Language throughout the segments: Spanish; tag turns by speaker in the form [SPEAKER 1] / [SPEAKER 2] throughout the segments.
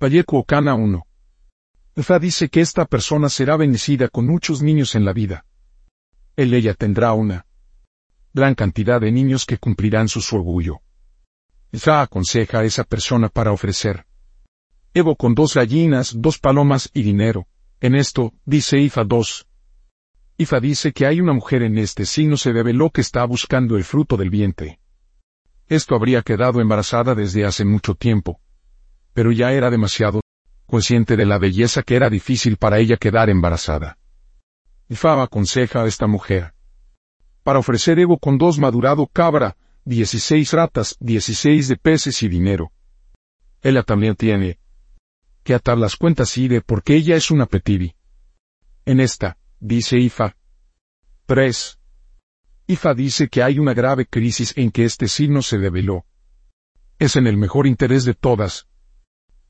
[SPEAKER 1] Valleco Ocana 1. Efa dice que esta persona será bendecida con muchos niños en la vida. Él ella tendrá una gran cantidad de niños que cumplirán su, orgullo. Efa aconseja a esa persona para ofrecer. Evo con dos gallinas, dos palomas y dinero. En esto, dice Ifa 2. Ifa dice que hay una mujer en este signo se lo que está buscando el fruto del vientre. Esto habría quedado embarazada desde hace mucho tiempo. Pero ya era demasiado consciente de la belleza que era difícil para ella quedar embarazada. Ifa aconseja a esta mujer. Para ofrecer Evo con dos madurado cabra, dieciséis ratas, dieciséis de peces y dinero. Ella también tiene que atar las cuentas de porque ella es una petivi. En esta, dice Ifa. 3. Ifa dice que hay una grave crisis en que este signo se develó. Es en el mejor interés de todas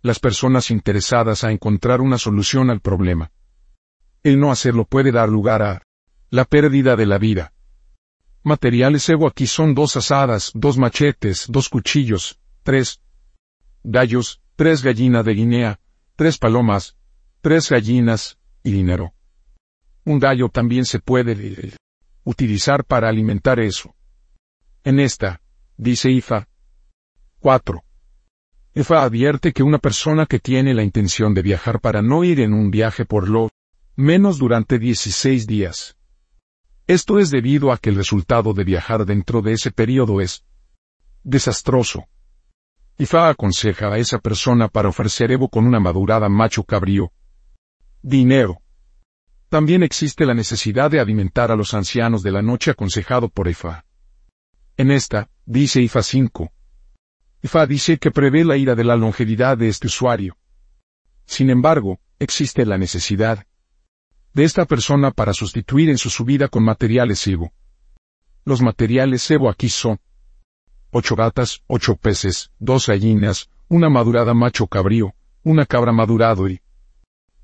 [SPEAKER 1] las personas interesadas a encontrar una solución al problema. El no hacerlo puede dar lugar a la pérdida de la vida. Materiales Evo aquí son dos asadas, dos machetes, dos cuchillos, tres gallos, tres gallinas de Guinea, tres palomas, tres gallinas, y dinero. Un gallo también se puede utilizar para alimentar eso. En esta, dice Ifa. 4. Ifa advierte que una persona que tiene la intención de viajar para no ir en un viaje por lo menos durante 16 días. Esto es debido a que el resultado de viajar dentro de ese periodo es desastroso. Ifa aconseja a esa persona para ofrecer Evo con una madurada macho cabrío. Dinero. También existe la necesidad de alimentar a los ancianos de la noche aconsejado por Ifa. En esta, dice Ifa 5. Ifa dice que prevé la ira de la longevidad de este usuario. Sin embargo, existe la necesidad de esta persona para sustituir en su subida con materiales Evo. Los materiales Evo aquí son ocho gatas, ocho peces, dos gallinas, una madurada macho cabrío, una cabra madurado y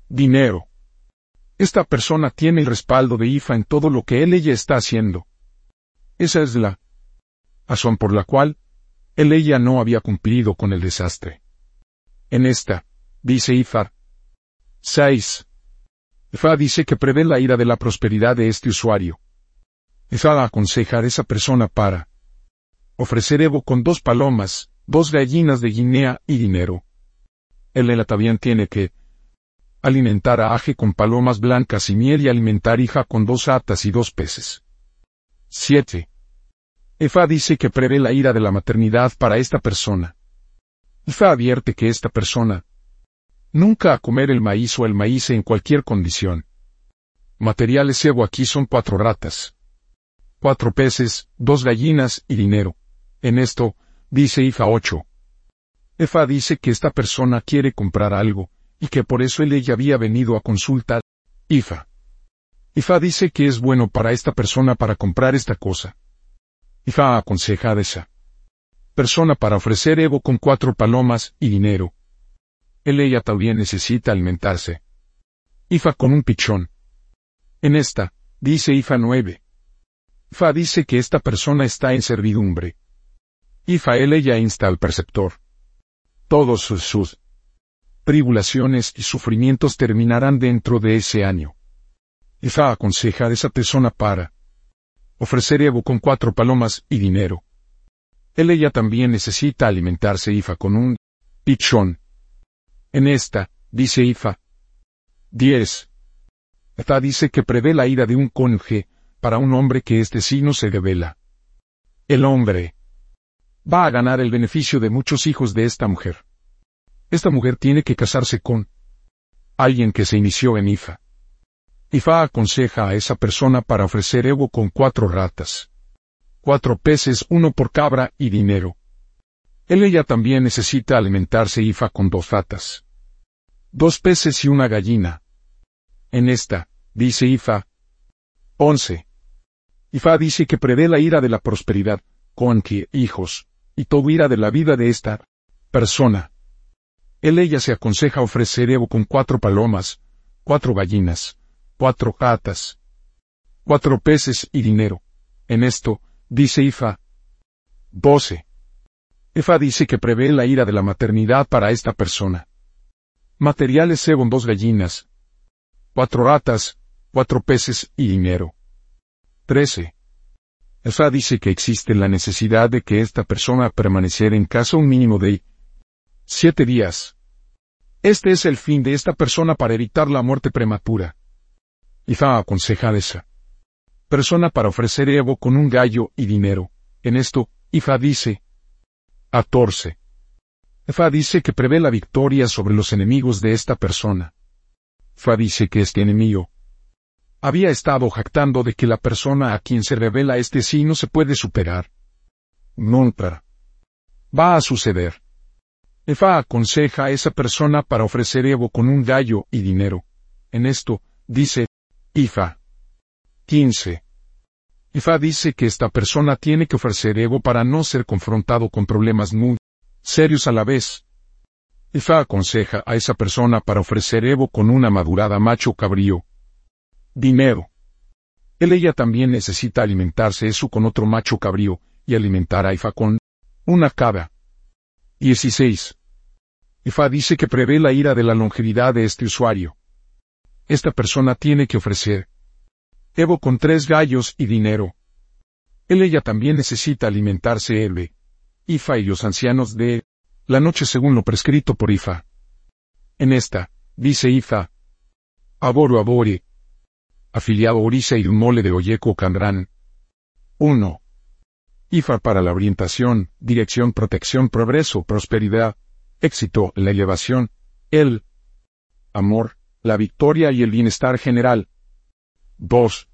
[SPEAKER 1] dinero. Esta persona tiene el respaldo de IFA en todo lo que él ella está haciendo. Esa es la razón por la cual él ella no había cumplido con el desastre. En esta, dice IFA. 6. IFA dice que prevé la ira de la prosperidad de este usuario. IFA aconseja a esa persona para ofrecer Evo con dos palomas, dos gallinas de Guinea y dinero. El también tiene que alimentar a Aje con palomas blancas y miel y alimentar hija con dos atas y dos peces. 7. Efa dice que prevé la ira de la maternidad para esta persona. Efa advierte que esta persona nunca a comer el maíz o el maíz en cualquier condición. Materiales Evo aquí son cuatro ratas, cuatro peces, dos gallinas y dinero. En esto, dice Ifa 8. Efa dice que esta persona quiere comprar algo, y que por eso él ella había venido a consultar. Ifa. Ifa dice que es bueno para esta persona para comprar esta cosa. Ifa aconseja a esa persona para ofrecer Evo con cuatro palomas y dinero. Él ella también necesita alimentarse. Ifa con un pichón. En esta, dice Ifa 9. Ifa dice que esta persona está en servidumbre. Ifael ella insta al perceptor. Todos sus, tribulaciones y sufrimientos terminarán dentro de ese año. Ifa aconseja a esa persona para ofrecer Evo con cuatro palomas y dinero. Él ella también necesita alimentarse Ifa con un pichón. En esta, dice Ifa. 10. Ifa dice que prevé la ira de un conje para un hombre que este signo se revela. El hombre, va a ganar el beneficio de muchos hijos de esta mujer. Esta mujer tiene que casarse con alguien que se inició en Ifa. Ifa aconseja a esa persona para ofrecer Evo con cuatro ratas, cuatro peces, uno por cabra y dinero. Él ella también necesita alimentarse Ifa con dos ratas, dos peces y una gallina. En esta, dice Ifa. 11. Ifa dice que prevé la ira de la prosperidad, con que hijos, y todo ira de la vida de esta persona. Él ella se aconseja ofrecer Evo con cuatro palomas, cuatro gallinas, cuatro gatas, cuatro peces y dinero. En esto, dice Ifa. 12. Ifa dice que prevé la ira de la maternidad para esta persona. Materiales según dos gallinas, cuatro ratas, cuatro peces y dinero. 13. Efa dice que existe la necesidad de que esta persona permaneciera en casa un mínimo de siete días. Este es el fin de esta persona para evitar la muerte prematura. Ifa aconseja a esa persona para ofrecer Evo con un gallo y dinero. En esto, Ifa dice 14. Fa dice que prevé la victoria sobre los enemigos de esta persona. Fa dice que este enemigo había estado jactando de que la persona a quien se revela este sí no se puede superar. Nunca. Va a suceder. Efa aconseja a esa persona para ofrecer Evo con un gallo y dinero. En esto, dice, Ifa. 15. Ifa dice que esta persona tiene que ofrecer Evo para no ser confrontado con problemas muy serios a la vez. Ifa aconseja a esa persona para ofrecer Evo con una madurada macho cabrío. Dinero. Él ella también necesita alimentarse eso con otro macho cabrío, y alimentar a Ifa con una cabra. 16. Ifa dice que prevé la ira de la longevidad de este usuario. Esta persona tiene que ofrecer Evo con tres gallos y dinero. Él ella también necesita alimentarse Elbe, Ifa y los ancianos de la noche según lo prescrito por Ifa. En esta, dice Ifa, Aboru Abore, afiliado Orisa y mole de Oyeco Candrán. 1. IFA para la orientación, dirección, protección, progreso, prosperidad, éxito, la elevación, el amor, la victoria y el bienestar general. 2.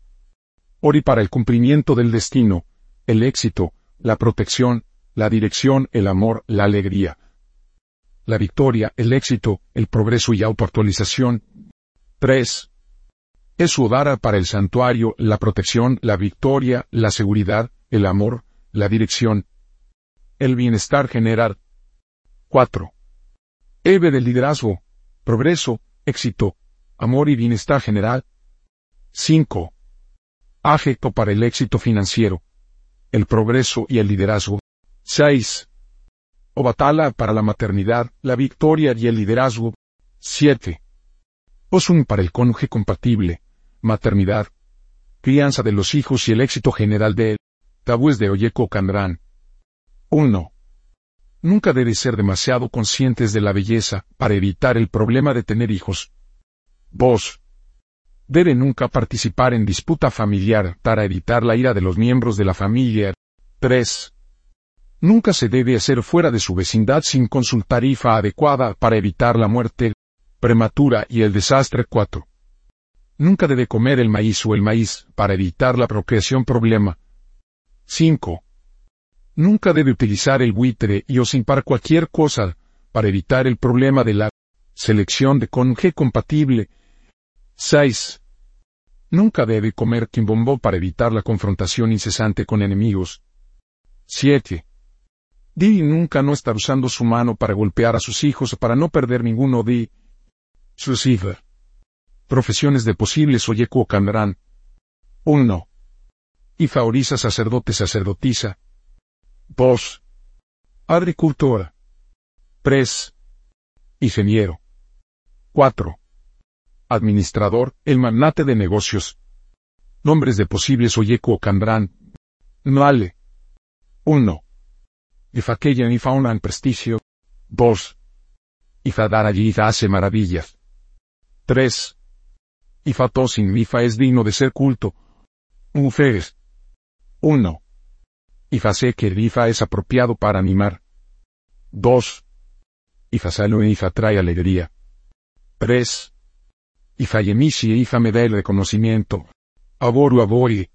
[SPEAKER 1] Ori para el cumplimiento del destino, el éxito, la protección, la dirección, el amor, la alegría. La victoria, el éxito, el progreso y autoactualización. 3. Es Udara para el santuario, la protección, la victoria, la seguridad, el amor, la dirección, el bienestar general. 4. Eve del liderazgo, progreso, éxito, amor y bienestar general. 5. Afecto para el éxito financiero, el progreso y el liderazgo. 6. Obatala para la maternidad, la victoria y el liderazgo. 7. Osun para el cónyuge compatible, maternidad, crianza de los hijos y el éxito general de Tabúes de Oyeko Candrán. 1. Nunca debe ser demasiado conscientes de la belleza para evitar el problema de tener hijos. 2. Debe nunca participar en disputa familiar para evitar la ira de los miembros de la familia. 3. Nunca se debe hacer fuera de su vecindad sin consultar IFA adecuada para evitar la muerte prematura y el desastre 4. Nunca debe comer el maíz o el maíz para evitar la procreación problema 5. Nunca debe utilizar el buitre y o simpar cualquier cosa para evitar el problema de la selección de cónyuge compatible. 6. Nunca debe comer quimbombó para evitar la confrontación incesante con enemigos. 7. Di nunca no estar usando su mano para golpear a sus hijos para no perder ninguno de sus hijos. Profesiones de posibles Oyeku Camerán. 1. Y favoriza sacerdote sacerdotisa. 2. Agricultora. 3. Ingeniero. 4. Administrador, el magnate de negocios. Nombres de posibles Oyeku o Candrán. Nale. 1. Ifaqueya y fauna en prestigio. 2. Ifadar allí hace maravillas. 3. Ifatosin Ifa es digno de ser culto. Mujeres. 1. Ifase que Ifa es apropiado para animar. 2. Ifasalo e Ifa trae alegría. 3. Ifa Yemishi e Ifa me da el reconocimiento. Aboru Abori.